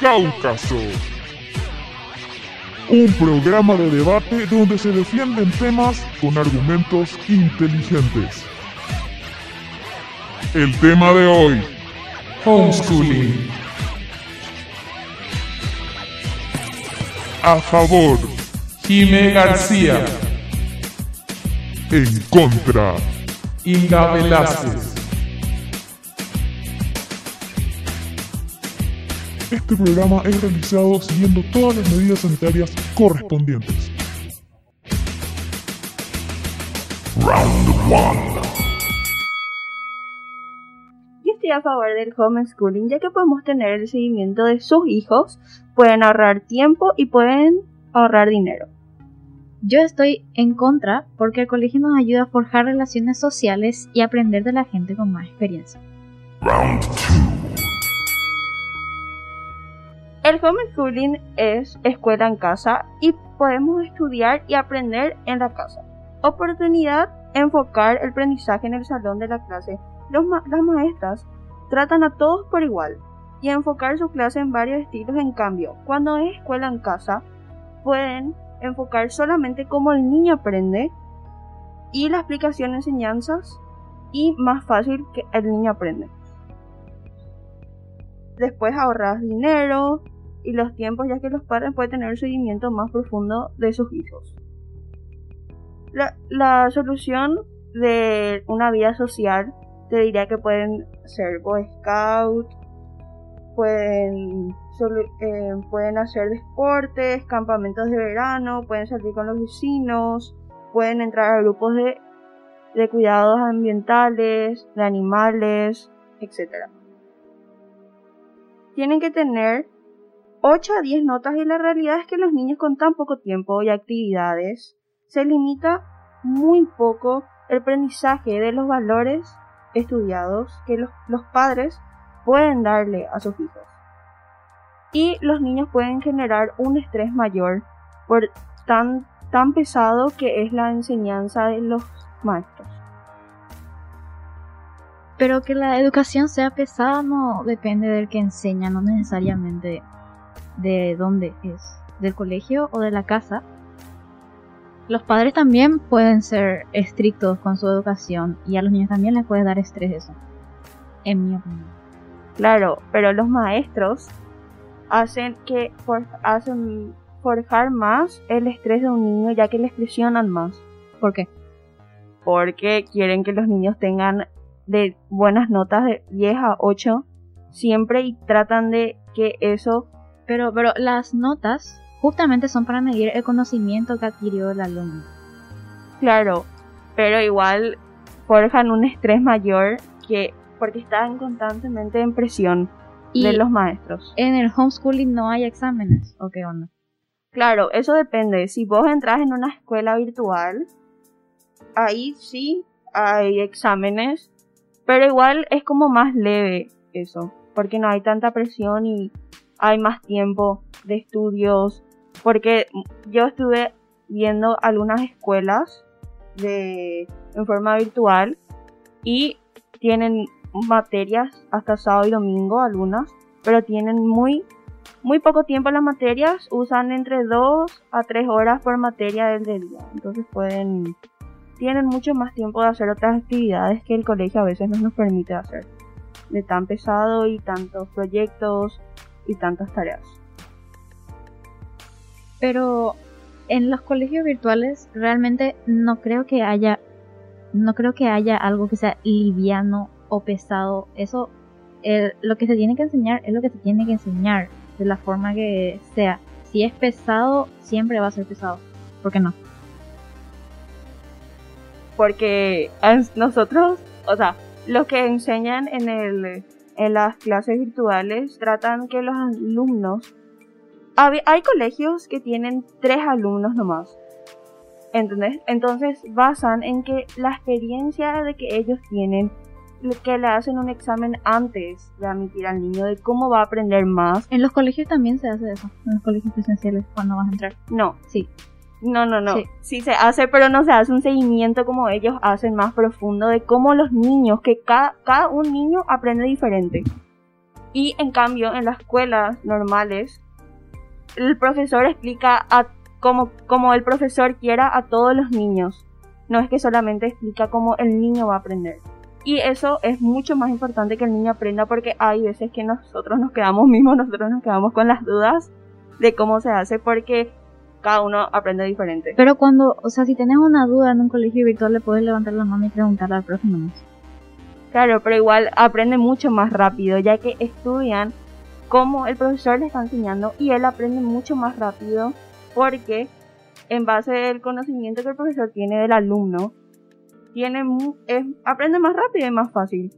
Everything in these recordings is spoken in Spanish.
Cáucaso. Un programa de debate donde se defienden temas con argumentos inteligentes. El tema de hoy, homeschooling. A favor, Jime García, en contra. Inga Velázquez. Este programa es realizado siguiendo todas las medidas sanitarias correspondientes. Round 1. Yo estoy a favor del homeschooling ya que podemos tener el seguimiento de sus hijos, pueden ahorrar tiempo y pueden ahorrar dinero. Yo estoy en contra porque el colegio nos ayuda a forjar relaciones sociales y aprender de la gente con más experiencia. Round 2. El homeschooling es escuela en casa y podemos estudiar y aprender en la casa. Oportunidad, enfocar el aprendizaje en el salón de la clase. Las maestras tratan a todos por igual y enfocar su clase en varios estilos. En cambio, cuando es escuela en casa, pueden enfocar solamente cómo el niño aprende y la explicación enseñanzas y más fácil que el niño aprende. Después ahorras dinero y los tiempos ya que los padres pueden tener un seguimiento más profundo de sus hijos. La, solución de una vida social te diría que pueden ser Boy Scout, pueden, eh, pueden hacer deportes, campamentos de verano, pueden salir con los vecinos, pueden entrar a grupos de, de cuidados ambientales, de animales, etc. Tienen que tener 8 a 10 notas y la realidad es que los niños con tan poco tiempo y actividades se limita muy poco el aprendizaje de los valores estudiados que los, los padres pueden darle a sus hijos. Y los niños pueden generar un estrés mayor por tan, tan pesado que es la enseñanza de los maestros. Pero que la educación sea pesada no depende del que enseña, no necesariamente de dónde es, del colegio o de la casa. Los padres también pueden ser estrictos con su educación y a los niños también les puede dar estrés eso, en mi opinión. Claro, pero los maestros hacen que for- hacen forjar más el estrés de un niño ya que les presionan más. ¿Por qué? porque quieren que los niños tengan de buenas notas de 10 a 8 siempre y tratan de que eso, Pero, pero las notas justamente son para medir el conocimiento que adquirió el alumno. claro, pero igual forjan un estrés mayor que porque están constantemente en presión Y de los maestros. en el homeschooling no hay exámenes, ¿o qué onda? Claro, eso depende. Si vos entras en una escuela virtual, ahí sí hay exámenes, pero igual es como más leve eso, porque no hay tanta presión y hay más tiempo de estudios, porque yo estuve viendo algunas escuelas de en forma virtual y tienen materias hasta sábado y domingo algunas, pero tienen muy muy poco tiempo las materias, usan entre 2 a 3 horas por materia del día. Entonces pueden tienen mucho más tiempo de hacer otras actividades que el colegio a veces no nos permite hacer. De tan pesado y tantos proyectos y tantas tareas. Pero en los colegios virtuales realmente no creo que haya no creo que haya algo que sea liviano o pesado. Eso eh, lo que se tiene que enseñar es lo que se tiene que enseñar de la forma que sea. Si es pesado, siempre va a ser pesado. ¿Por qué no? Porque nosotros, o sea, los que enseñan en el en las clases virtuales tratan que los alumnos hay colegios que tienen tres alumnos nomás. ¿Entendés? Entonces basan en que la experiencia de que ellos tienen, que le hacen un examen antes de admitir al niño de cómo va a aprender más. En los colegios también se hace eso. En los colegios presenciales cuando vas a entrar. No, Sí. No, no, no. Sí. Sí. se hace, pero no se hace un seguimiento como ellos hacen más profundo de cómo los niños, que cada, cada un niño aprende diferente. Y en cambio, en las escuelas normales, el profesor explica a, como, como el profesor quiera a todos los niños. No es que solamente explica cómo el niño va a aprender. Y eso es mucho más importante que el niño aprenda porque hay veces que nosotros nos quedamos mismos, nosotros nos quedamos con las dudas de cómo se hace porque cada uno aprende diferente. Pero cuando, o sea, si tienes una duda en un colegio virtual, le puedes levantar la mano y preguntarle al profe nomás. Claro, pero igual aprende mucho más rápido, ya que estudian cómo el profesor le está enseñando y él aprende mucho más rápido porque en base al conocimiento que el profesor tiene del alumno, tiene es, aprende más rápido y más fácil.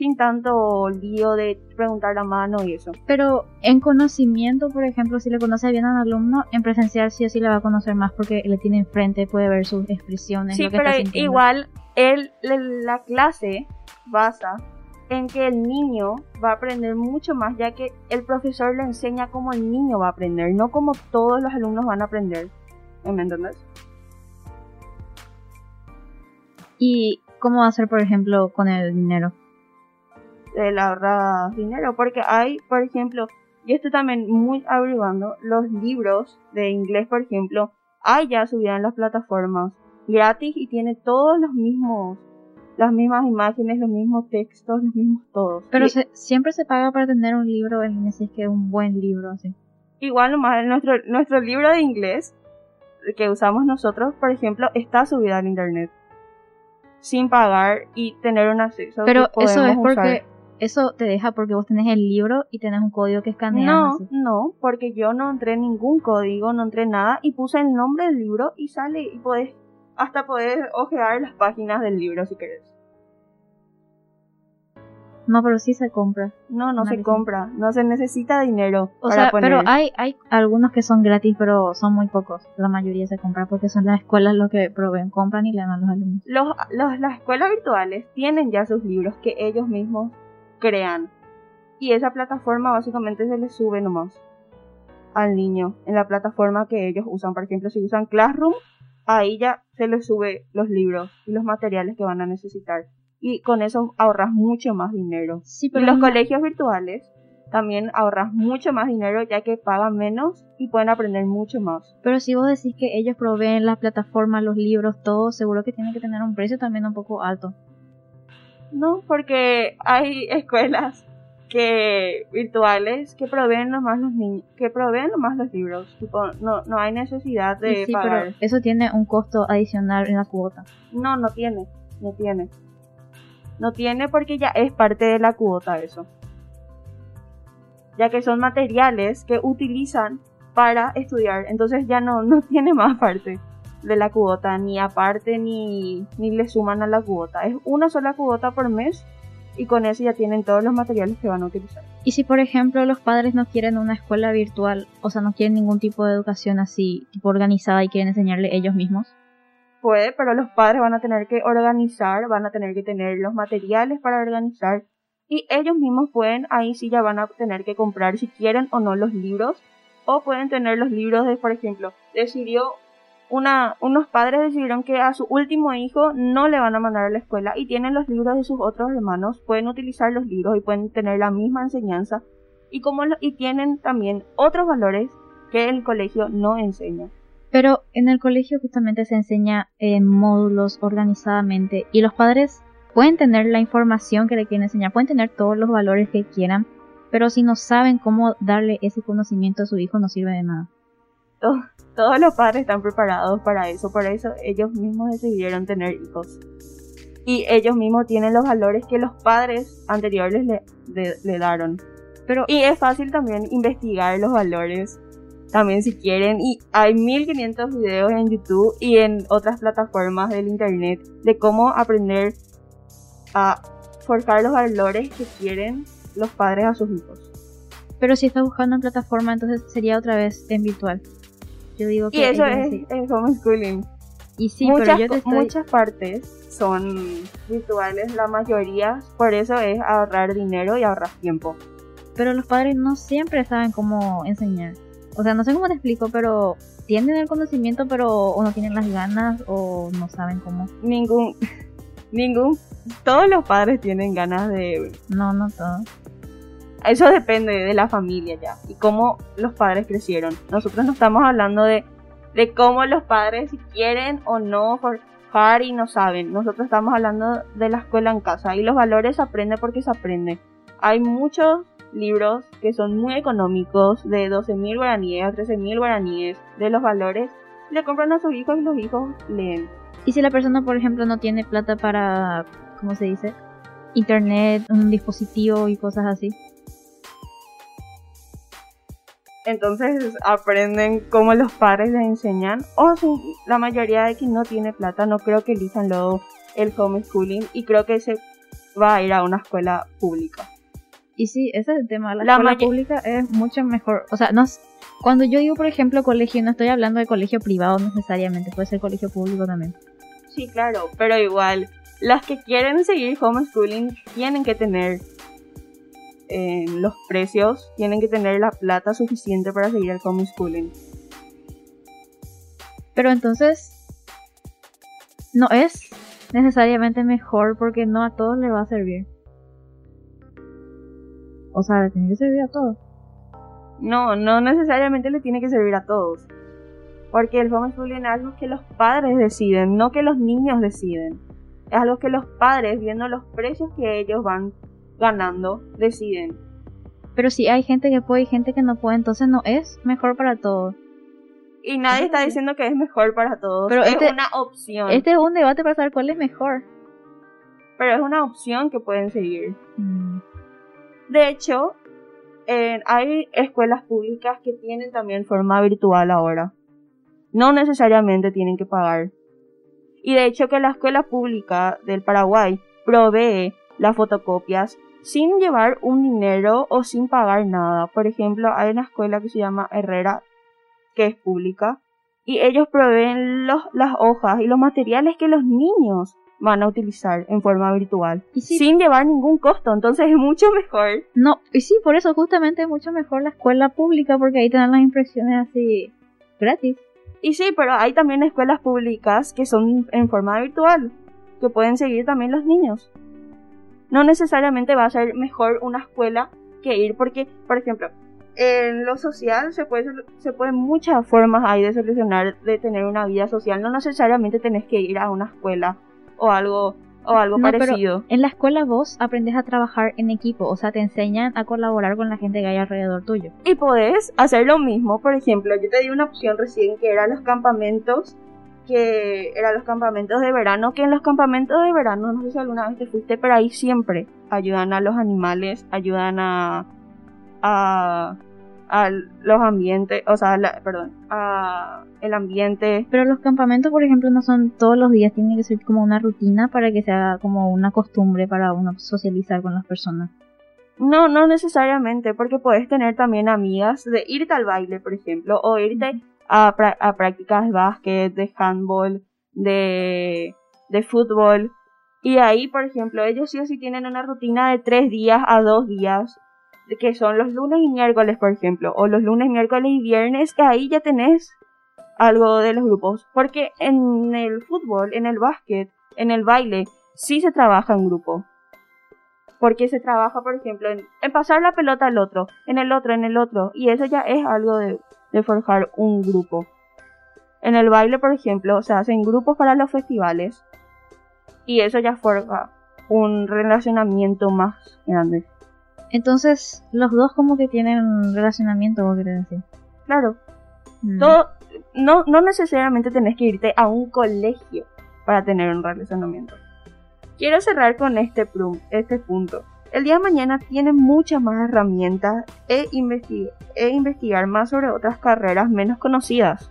Sin tanto lío de preguntar la mano y eso. Pero en conocimiento, por ejemplo, si le conoce bien a un alumno, en presencial sí o sí le va a conocer más porque le tiene enfrente, puede ver sus expresiones. Sí, pero igual él, la clase basa en que el niño va a aprender mucho más, ya que el profesor le enseña cómo el niño va a aprender, no como todos los alumnos van a aprender. ¿Me entiendes? ¿Y cómo va a ser, por ejemplo, con el dinero? El ahorrar dinero, porque hay, por ejemplo, y esto también muy averiguando, los libros de inglés, por ejemplo, hay ya subidas en las plataformas gratis y tiene todos los mismos las mismas imágenes, los mismos textos, los mismos todos. Pero siempre se paga para tener un libro en línea, si es que es un buen libro, así. Igual nomás, nuestro, nuestro libro de inglés que usamos nosotros, por ejemplo, está subido al internet sin pagar y tener un acceso. Pero eso es porque eso te deja porque vos tenés el libro y tenés un código que escanea. No, no, porque yo no entré ningún código, no entré nada y puse el nombre del libro y sale y podés hasta poder ojear las páginas del libro si querés. No, pero sí se compra. No, no se compra. No se necesita dinero. O sea, pero hay, hay algunos que son gratis, pero son muy pocos. La mayoría se compra porque son las escuelas los que proveen, compran y le dan a los alumnos. Los, las escuelas virtuales tienen ya sus libros que ellos mismos crean. Y esa plataforma básicamente se les sube nomás al niño en la plataforma que ellos usan. Por ejemplo, si usan Classroom, ahí ya se les sube los libros y los materiales que van a necesitar y con eso ahorras mucho más dinero. Sí, pero y los colegios virtuales también ahorras mucho más dinero ya que pagan menos y pueden aprender mucho más. Pero si vos decís que ellos proveen las plataformas, los libros, todo, seguro que tienen que tener un precio también un poco alto. No, porque hay escuelas que virtuales que proveen nomás los niños, que proveen nomás los libros, no no hay necesidad de sí, pagar. Pero eso tiene un costo adicional en la cuota. No, no tiene, no tiene. No tiene porque ya es parte de la cuota eso. Ya que son materiales que utilizan para estudiar. Entonces ya no, no tiene más parte de la cuota, ni aparte ni, ni le suman a la cuota. Es una sola cuota por mes y con eso ya tienen todos los materiales que van a utilizar. Y si por ejemplo los padres no quieren una escuela virtual, o sea, no quieren ningún tipo de educación así, tipo organizada y quieren enseñarle ellos mismos, puede, pero los padres van a tener que organizar, van a tener que tener los materiales para organizar y ellos mismos pueden, ahí sí ya van a tener que comprar si quieren o no los libros o pueden tener los libros de, por ejemplo, decidió una, unos padres decidieron que a su último hijo no le van a mandar a la escuela y tienen los libros de sus otros hermanos, pueden utilizar los libros y pueden tener la misma enseñanza y como y tienen también otros valores que el colegio no enseña. Pero en el colegio justamente se enseña en módulos organizadamente y los padres pueden tener la información que le quieren enseñar, pueden tener todos los valores que quieran, pero si no saben cómo darle ese conocimiento a su hijo no sirve de nada. Todos, los padres están preparados para eso, por eso ellos mismos decidieron tener hijos. Y ellos mismos tienen los valores que los padres anteriores le, daron. Pero, y es fácil también investigar los valores también si quieren. Y hay 1500 videos en YouTube y en otras plataformas del internet de cómo aprender a forjar los valores que quieren los padres a sus hijos. Pero si estás buscando en plataforma, entonces sería otra vez en virtual. Yo digo que. Y eso es, homeschooling. Y sí, muchas, pero yo muchas partes son virtuales, la mayoría, por eso es ahorrar dinero y ahorrar tiempo. Pero los padres no siempre saben cómo enseñar. O sea, no sé cómo te explico, pero tienen el conocimiento, pero o no tienen las ganas o no saben cómo. Ningún, ningún, todos los padres tienen ganas de... No, no todos. Eso depende de la familia ya y cómo los padres crecieron. Nosotros no estamos hablando de, de cómo los padres quieren o no forjar y no saben. Nosotros estamos hablando de la escuela en casa y los valores se aprenden porque se aprenden. Hay muchos libros que son muy económicos, de 12.000 guaraníes, 13.000 guaraníes, de los valores. Le compran a sus hijos y los hijos leen. Y si la persona, por ejemplo, no tiene plata para, ¿cómo se dice? Internet, un dispositivo y cosas así. Entonces aprenden cómo los padres les enseñan. O si la mayoría de quien no tiene plata, no creo que elijan luego el homeschooling y creo que se va a ir a una escuela pública. Y sí, ese es el tema. La, escuela pública es mucho mejor. O sea, no, cuando yo digo, por ejemplo, colegio, no estoy hablando de colegio privado necesariamente, puede ser colegio público también. Sí, claro, pero igual, las que quieren seguir homeschooling tienen que tener eh, los precios, tienen que tener la plata suficiente para seguir el homeschooling. Pero entonces, no es necesariamente mejor porque no a todos le va a servir. O sea, le tiene que servir a todos. No, no necesariamente le tiene que servir a todos. Porque el homeschooling es algo que los padres deciden, no que los niños deciden. Es algo que los padres, viendo los precios que ellos van ganando, deciden. Pero si hay gente que puede y gente que no puede, entonces no es mejor para todos. Y nadie está diciendo que es mejor para todos. Pero es este, una opción. Este es un debate para saber cuál es mejor. Pero es una opción que pueden seguir. Mm. De hecho, hay escuelas públicas que tienen también forma virtual ahora. No necesariamente tienen que pagar. Y de hecho que la escuela pública del Paraguay provee las fotocopias sin llevar un dinero o sin pagar nada. Por ejemplo, hay una escuela que se llama Herrera, que es pública, y ellos proveen los, las hojas y los materiales que los niños van a utilizar en forma virtual sin llevar ningún costo, entonces es mucho mejor. No, y sí, por eso justamente es mucho mejor la escuela pública porque ahí te dan las impresiones así gratis. Y sí, pero hay también escuelas públicas que son en forma virtual, que pueden seguir también los niños. No necesariamente va a ser mejor una escuela que ir porque, por ejemplo, en lo social se puede se pueden muchas formas hay de solucionar de tener una vida social no necesariamente tenés que ir a una escuela o algo o algo parecido. en la escuela vos aprendes a trabajar en equipo, o sea, te enseñan a colaborar con la gente que hay alrededor tuyo. Y podés hacer lo mismo, por ejemplo, yo te di una opción recién que eran los campamentos, que eran los campamentos de verano, que en los campamentos de verano, no sé si alguna vez te fuiste, pero ahí siempre ayudan a los animales, ayudan a, a a los ambientes, o sea, perdón, a el ambiente. Pero los campamentos, por ejemplo, no son todos los días, tiene que ser como una rutina para que sea como una costumbre para uno socializar con las personas. No, no necesariamente, porque puedes tener también amigas de irte al baile, por ejemplo, o irte a, a prácticas de básquet, de handball, de, de fútbol. Y ahí, por ejemplo, ellos sí o sí tienen una rutina de tres días a dos días que son los lunes y miércoles, por ejemplo, o los lunes, miércoles y viernes, que ahí ya tenés algo de los grupos. Porque en el fútbol, en el básquet, en el baile, sí se trabaja en grupo. Porque se trabaja, por ejemplo, en, pasar la pelota al otro, en el otro, en el otro. Y eso ya es algo de, de forjar un grupo. En el baile, por ejemplo, se hacen grupos para los festivales. Y eso ya forja un relacionamiento más grande. Entonces, los dos como que tienen relacionamiento, vos querés decir. Claro. Mm. Todo, no, no necesariamente tenés que irte a un colegio para tener un relacionamiento. Quiero cerrar con este, este punto. El día de mañana tienen muchas más herramientas e, e investigar más sobre otras carreras menos conocidas.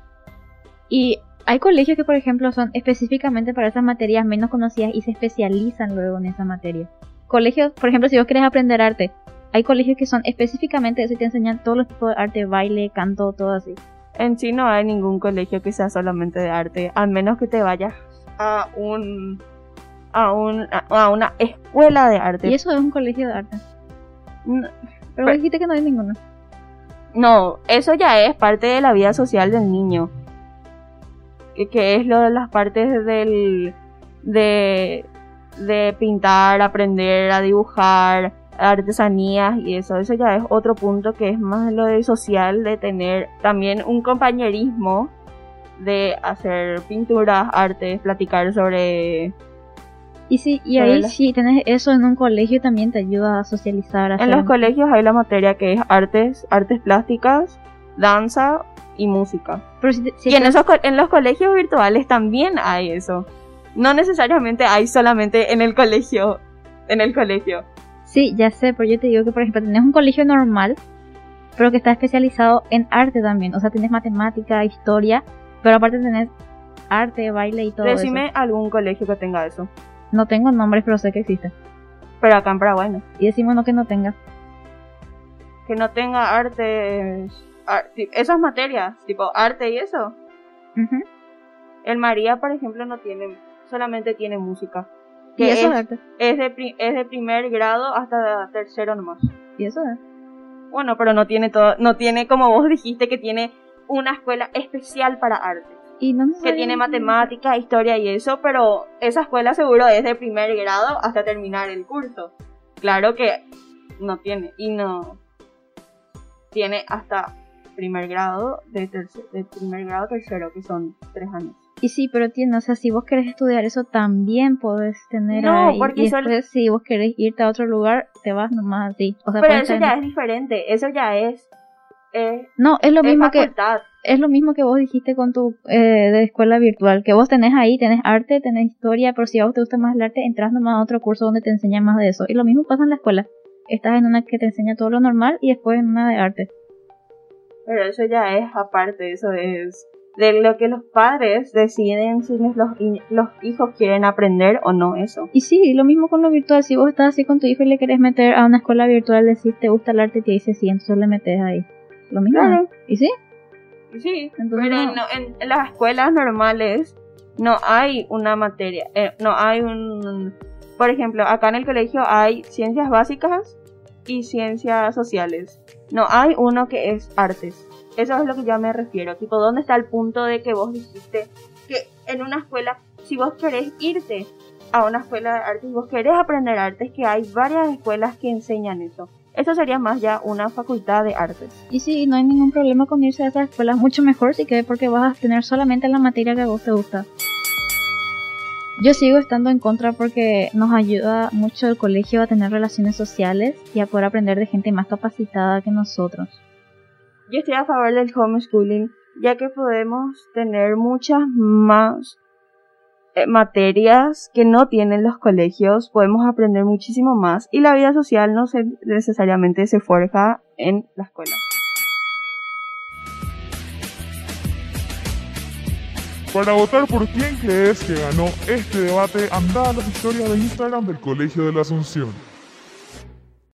Y hay colegios que, por ejemplo, son específicamente para esas materias menos conocidas y se especializan luego en esa materia colegios, por ejemplo, si vos querés aprender arte, hay colegios que son específicamente eso y te enseñan todos los tipos de arte, baile, canto, todo así. En sí no hay ningún colegio que sea solamente de arte, al menos que te vayas a un a un a una escuela de arte. Y eso es un colegio de arte. pero, dijiste que no hay ninguno. No, eso ya es parte de la vida social del niño. Que, que es lo de las partes del de de pintar, aprender a dibujar, artesanías y eso. Eso ya es otro punto que es más lo de social, de tener también un compañerismo de hacer pinturas, artes, platicar sobre... Y sí, y ahí la- si tenés eso en un colegio también te ayuda a socializar. a En hacer- los colegios hay la materia que es artes, artes plásticas, danza y música. Pero si te- si Y en, estás- esos, en los colegios virtuales también hay eso. No necesariamente hay solamente en el colegio. En el colegio. Sí, ya sé, pero yo te digo que, por ejemplo, tenés un colegio normal, pero que está especializado en arte también. O sea, tenés matemática, historia, pero aparte tenés arte, baile y todo Decime eso. algún colegio que tenga eso. No tengo nombres, pero sé que existe. Pero acá en Paraguay no. Y decimos no que no tenga. Que no tenga artes. ar- esas materias, tipo arte y eso. El María, por ejemplo, no tiene. Solamente tiene música. Y Que eso es, arte. es de, es de primer grado hasta tercero nomás. Y eso es. Bueno, pero no tiene todo. No tiene, como vos dijiste, que tiene una escuela especial para arte. Y no que tiene matemática, historia y eso, pero esa escuela seguro es de primer grado hasta terminar el curso. Claro que no tiene, y no tiene hasta primer grado, de, tercer, de primer grado tercero, que son tres años. Y sí, pero tiene, o sea, si vos querés estudiar eso también podés tener No, ahí. porque y solo- después si vos querés irte a otro lugar, te vas nomás así. O sea, Pero eso tener- ya es diferente, eso ya es... es No, es lo es mismo que es lo mismo que vos dijiste con tu eh, de escuela virtual, que vos tenés ahí, tenés arte, tenés historia, pero si a vos te gusta más el arte, entras nomás a otro curso donde te enseñan más de eso. Y lo mismo pasa en la escuela. Estás en una que te enseña todo lo normal y después en una de arte. Pero eso ya es aparte, eso es de lo que los padres deciden si los, los hijos quieren aprender o no eso. Y sí, lo mismo con lo virtual. Si vos estás así con tu hijo y le querés meter a una escuela virtual, decís te gusta el arte y te dice sí, entonces le metes ahí. Lo mismo. Claro. ¿Y sí? Sí, Entonces pero no- en, en las escuelas normales no hay una materia, eh, no hay un... Por ejemplo, acá en el colegio hay ciencias básicas y ciencias sociales. No hay uno que es artes. Eso es lo que yo me refiero. Tipo, ¿dónde está el punto de que vos dijiste que en una escuela, si vos querés irte a una escuela de artes y vos querés aprender artes, que hay varias escuelas que enseñan eso? Eso sería más ya una facultad de artes. Y sí, no hay ningún problema con irse a esas escuelas. Mucho mejor si que porque vas a tener solamente la materia que a vos te gusta. Yo sigo estando en contra porque nos ayuda mucho el colegio a tener relaciones sociales y a poder aprender de gente más capacitada que nosotros. Yo estoy a favor del homeschooling, ya que podemos tener muchas más materias que no tienen los colegios, podemos aprender muchísimo más y la vida social no se, necesariamente se forja en la escuela. Para votar por quién crees que ganó este debate, anda a las historias de Instagram del Colegio de la Asunción.